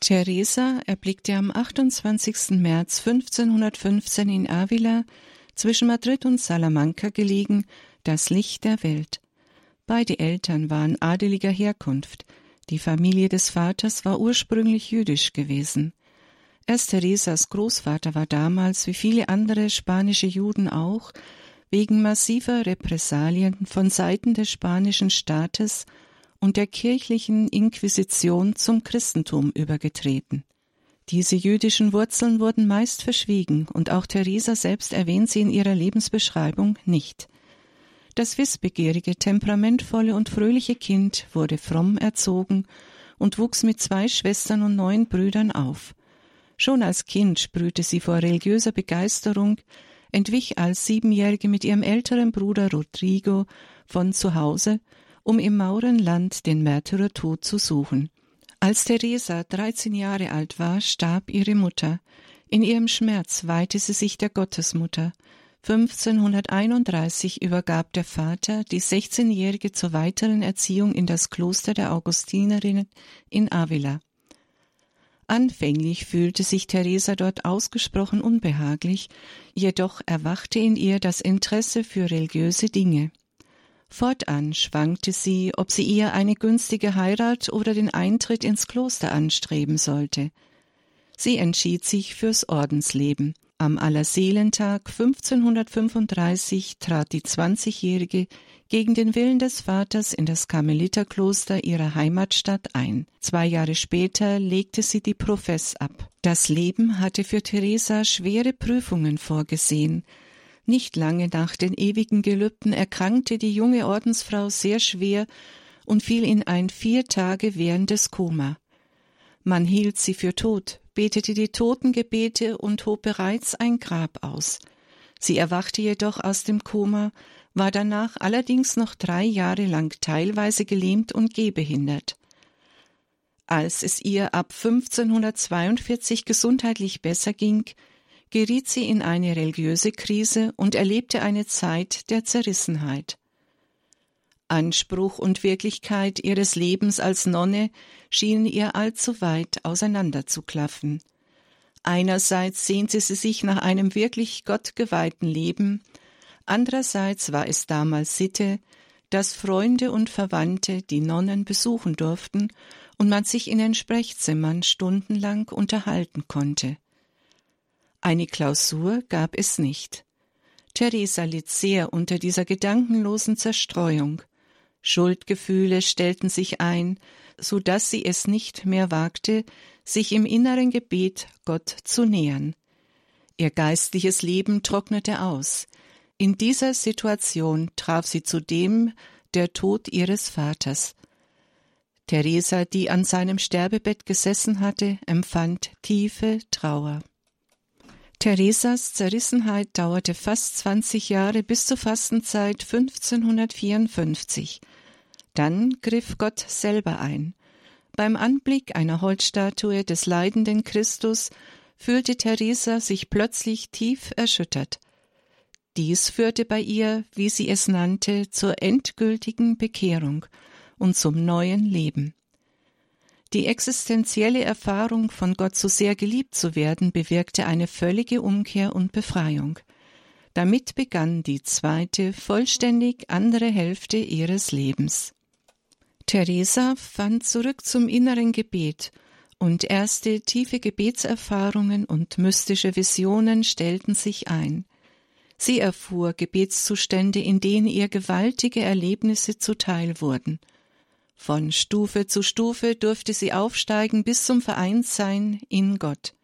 Teresa erblickte am 28. März 1515 in Avila, zwischen Madrid und Salamanca gelegen, das Licht der Welt. Beide Eltern waren adeliger Herkunft. Die Familie des Vaters war ursprünglich jüdisch gewesen. Erst Teresas Großvater war damals, wie viele andere spanische Juden auch, wegen massiver Repressalien von Seiten des spanischen Staates und der kirchlichen Inquisition zum Christentum übergetreten. Diese jüdischen Wurzeln wurden meist verschwiegen, und auch Theresa selbst erwähnt sie in ihrer Lebensbeschreibung nicht. Das wissbegierige, temperamentvolle und fröhliche Kind wurde fromm erzogen und wuchs mit zwei Schwestern und neun Brüdern auf. Schon als Kind sprühte sie vor religiöser Begeisterung, entwich als Siebenjährige mit ihrem älteren Bruder Rodrigo von zu Hause um im Maurenland den Märtyrertod zu suchen. Als Theresa 13 Jahre alt war, starb ihre Mutter. In ihrem Schmerz weihte sie sich der Gottesmutter. 1531 übergab der Vater die 16-Jährige zur weiteren Erziehung in das Kloster der Augustinerinnen in Avila. Anfänglich fühlte sich Theresa dort ausgesprochen unbehaglich, jedoch erwachte in ihr das Interesse für religiöse Dinge. Fortan schwankte sie, ob sie ihr eine günstige Heirat oder den Eintritt ins Kloster anstreben sollte. Sie entschied sich fürs Ordensleben. Am Allerseelentag 1535 trat die Zwanzigjährige gegen den Willen des Vaters in das Karmeliterkloster ihrer Heimatstadt ein. Zwei Jahre später legte sie die Profess ab. Das Leben hatte für Theresa schwere Prüfungen vorgesehen. Nicht lange nach den ewigen Gelübden erkrankte die junge Ordensfrau sehr schwer und fiel in ein vier Tage währendes Koma. Man hielt sie für tot, betete die Totengebete und hob bereits ein Grab aus. Sie erwachte jedoch aus dem Koma, war danach allerdings noch drei Jahre lang teilweise gelähmt und gehbehindert. Als es ihr ab 1542 gesundheitlich besser ging, geriet sie in eine religiöse Krise und erlebte eine Zeit der Zerrissenheit. Anspruch und Wirklichkeit ihres Lebens als Nonne schienen ihr allzu weit auseinanderzuklaffen. Einerseits sehnte sie sich nach einem wirklich gottgeweihten Leben, andererseits war es damals Sitte, dass Freunde und Verwandte die Nonnen besuchen durften und man sich in den Sprechzimmern stundenlang unterhalten konnte. Eine Klausur gab es nicht. Theresa litt sehr unter dieser gedankenlosen Zerstreuung. Schuldgefühle stellten sich ein, so dass sie es nicht mehr wagte, sich im inneren Gebet Gott zu nähern. Ihr geistliches Leben trocknete aus. In dieser Situation traf sie zudem der Tod ihres Vaters. Theresa, die an seinem Sterbebett gesessen hatte, empfand tiefe Trauer. Theresas Zerrissenheit dauerte fast 20 Jahre bis zur Fastenzeit 1554. Dann griff Gott selber ein. Beim Anblick einer Holzstatue des leidenden Christus fühlte Theresa sich plötzlich tief erschüttert. Dies führte bei ihr, wie sie es nannte, zur endgültigen Bekehrung und zum neuen Leben. Die existenzielle Erfahrung, von Gott so sehr geliebt zu werden, bewirkte eine völlige Umkehr und Befreiung. Damit begann die zweite, vollständig andere Hälfte ihres Lebens. Theresa fand zurück zum inneren Gebet, und erste tiefe Gebetserfahrungen und mystische Visionen stellten sich ein. Sie erfuhr Gebetszustände, in denen ihr gewaltige Erlebnisse zuteil wurden – von Stufe zu Stufe durfte sie aufsteigen bis zum Vereinssein in Gott.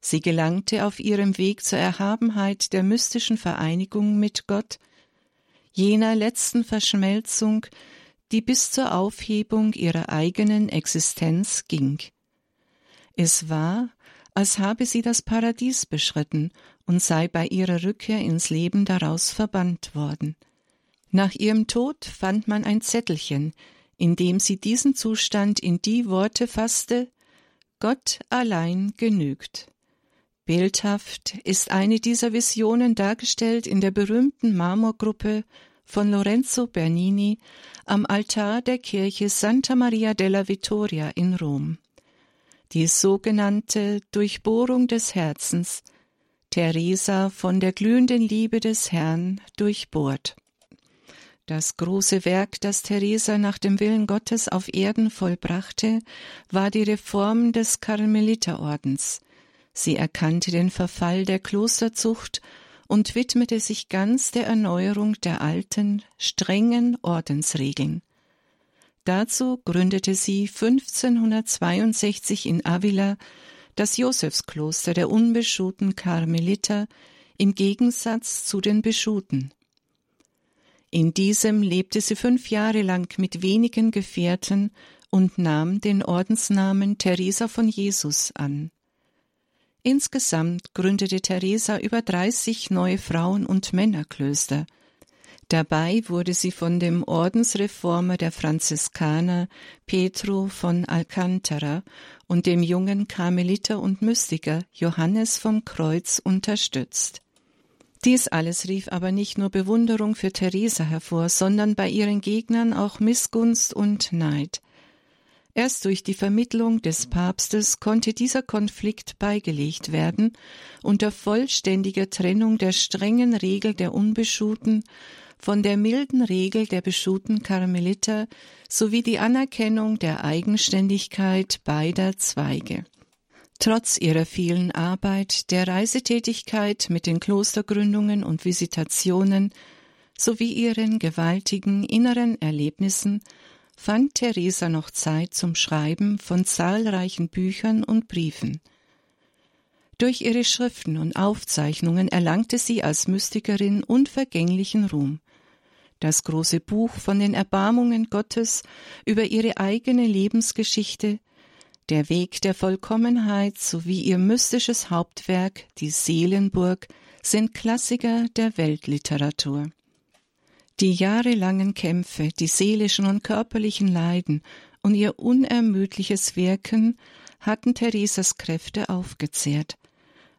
Sie gelangte auf ihrem Weg zur Erhabenheit der mystischen Vereinigung mit Gott, jener letzten Verschmelzung, die bis zur Aufhebung ihrer eigenen Existenz ging. Es war, als habe sie das Paradies beschritten und sei bei ihrer Rückkehr ins Leben daraus verbannt worden. Nach ihrem Tod fand man ein Zettelchen, indem sie diesen Zustand in die Worte fasste Gott allein genügt. Bildhaft ist eine dieser Visionen dargestellt in der berühmten Marmorgruppe von Lorenzo Bernini am Altar der Kirche Santa Maria della Vittoria in Rom. die sogenannte Durchbohrung des Herzens, Theresa von der glühenden Liebe des Herrn durchbohrt. Das große Werk, das Theresa nach dem Willen Gottes auf Erden vollbrachte, war die Reform des Karmeliterordens. Sie erkannte den Verfall der Klosterzucht und widmete sich ganz der Erneuerung der alten, strengen Ordensregeln. Dazu gründete sie 1562 in Avila das Josefskloster der unbeschuhten Karmeliter im Gegensatz zu den Beschuten. In diesem lebte sie fünf Jahre lang mit wenigen Gefährten und nahm den Ordensnamen Theresa von Jesus an. Insgesamt gründete Theresa über 30 neue Frauen- und Männerklöster. Dabei wurde sie von dem Ordensreformer der Franziskaner Petro von Alcantara und dem jungen Karmeliter und Mystiker Johannes vom Kreuz unterstützt. Dies alles rief aber nicht nur Bewunderung für Theresa hervor, sondern bei ihren Gegnern auch Missgunst und Neid. Erst durch die Vermittlung des Papstes konnte dieser Konflikt beigelegt werden, unter vollständiger Trennung der strengen Regel der Unbeschuten von der milden Regel der beschuten Karmeliter sowie die Anerkennung der Eigenständigkeit beider Zweige. Trotz ihrer vielen Arbeit, der Reisetätigkeit mit den Klostergründungen und Visitationen sowie ihren gewaltigen inneren Erlebnissen fand Theresa noch Zeit zum Schreiben von zahlreichen Büchern und Briefen. Durch ihre Schriften und Aufzeichnungen erlangte sie als Mystikerin unvergänglichen Ruhm das große Buch von den Erbarmungen Gottes über ihre eigene Lebensgeschichte, der Weg der Vollkommenheit sowie ihr mystisches Hauptwerk, die Seelenburg, sind Klassiker der Weltliteratur. Die jahrelangen Kämpfe, die seelischen und körperlichen Leiden und ihr unermüdliches Wirken hatten Theresas Kräfte aufgezehrt.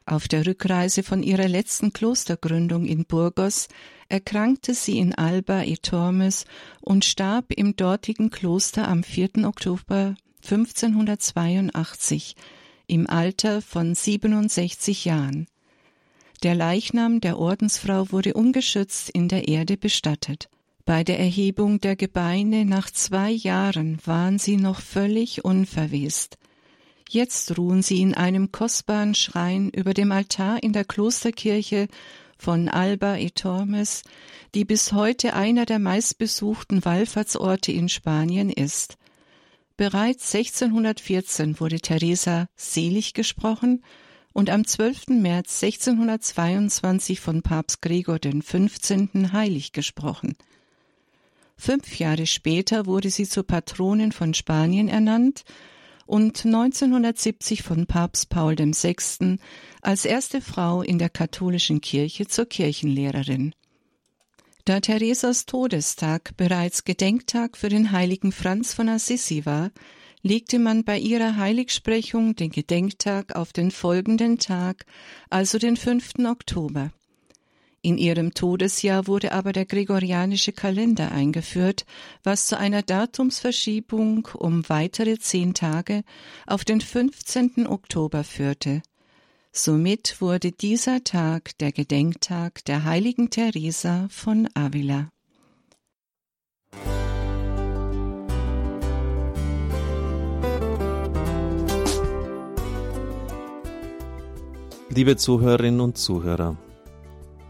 Auf der Rückreise von ihrer letzten Klostergründung in Burgos erkrankte sie in Alba e Tormes und starb im dortigen Kloster am 4. Oktober 1582 im Alter von 67 Jahren. Der Leichnam der Ordensfrau wurde ungeschützt in der Erde bestattet. Bei der Erhebung der Gebeine nach zwei Jahren waren sie noch völlig unverwest. Jetzt ruhen sie in einem kostbaren Schrein über dem Altar in der Klosterkirche von Alba e Tormes, die bis heute einer der meistbesuchten Wallfahrtsorte in Spanien ist. Bereits 1614 wurde Teresa selig gesprochen und am 12. März 1622 von Papst Gregor XV. heilig gesprochen. Fünf Jahre später wurde sie zur Patronin von Spanien ernannt und 1970 von Papst Paul VI. als erste Frau in der katholischen Kirche zur Kirchenlehrerin. Da Theresas Todestag bereits Gedenktag für den heiligen Franz von Assisi war, legte man bei ihrer Heiligsprechung den Gedenktag auf den folgenden Tag, also den 5. Oktober. In ihrem Todesjahr wurde aber der gregorianische Kalender eingeführt, was zu einer Datumsverschiebung um weitere zehn Tage auf den 15. Oktober führte. Somit wurde dieser Tag der Gedenktag der heiligen Teresa von Avila. Liebe Zuhörerinnen und Zuhörer,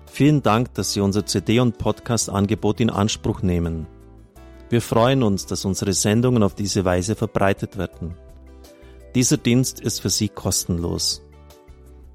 Vielen Dank, dass Sie unser CD- und Podcast-Angebot in Anspruch nehmen. Wir freuen uns, dass unsere Sendungen auf diese Weise verbreitet werden. Dieser Dienst ist für Sie kostenlos.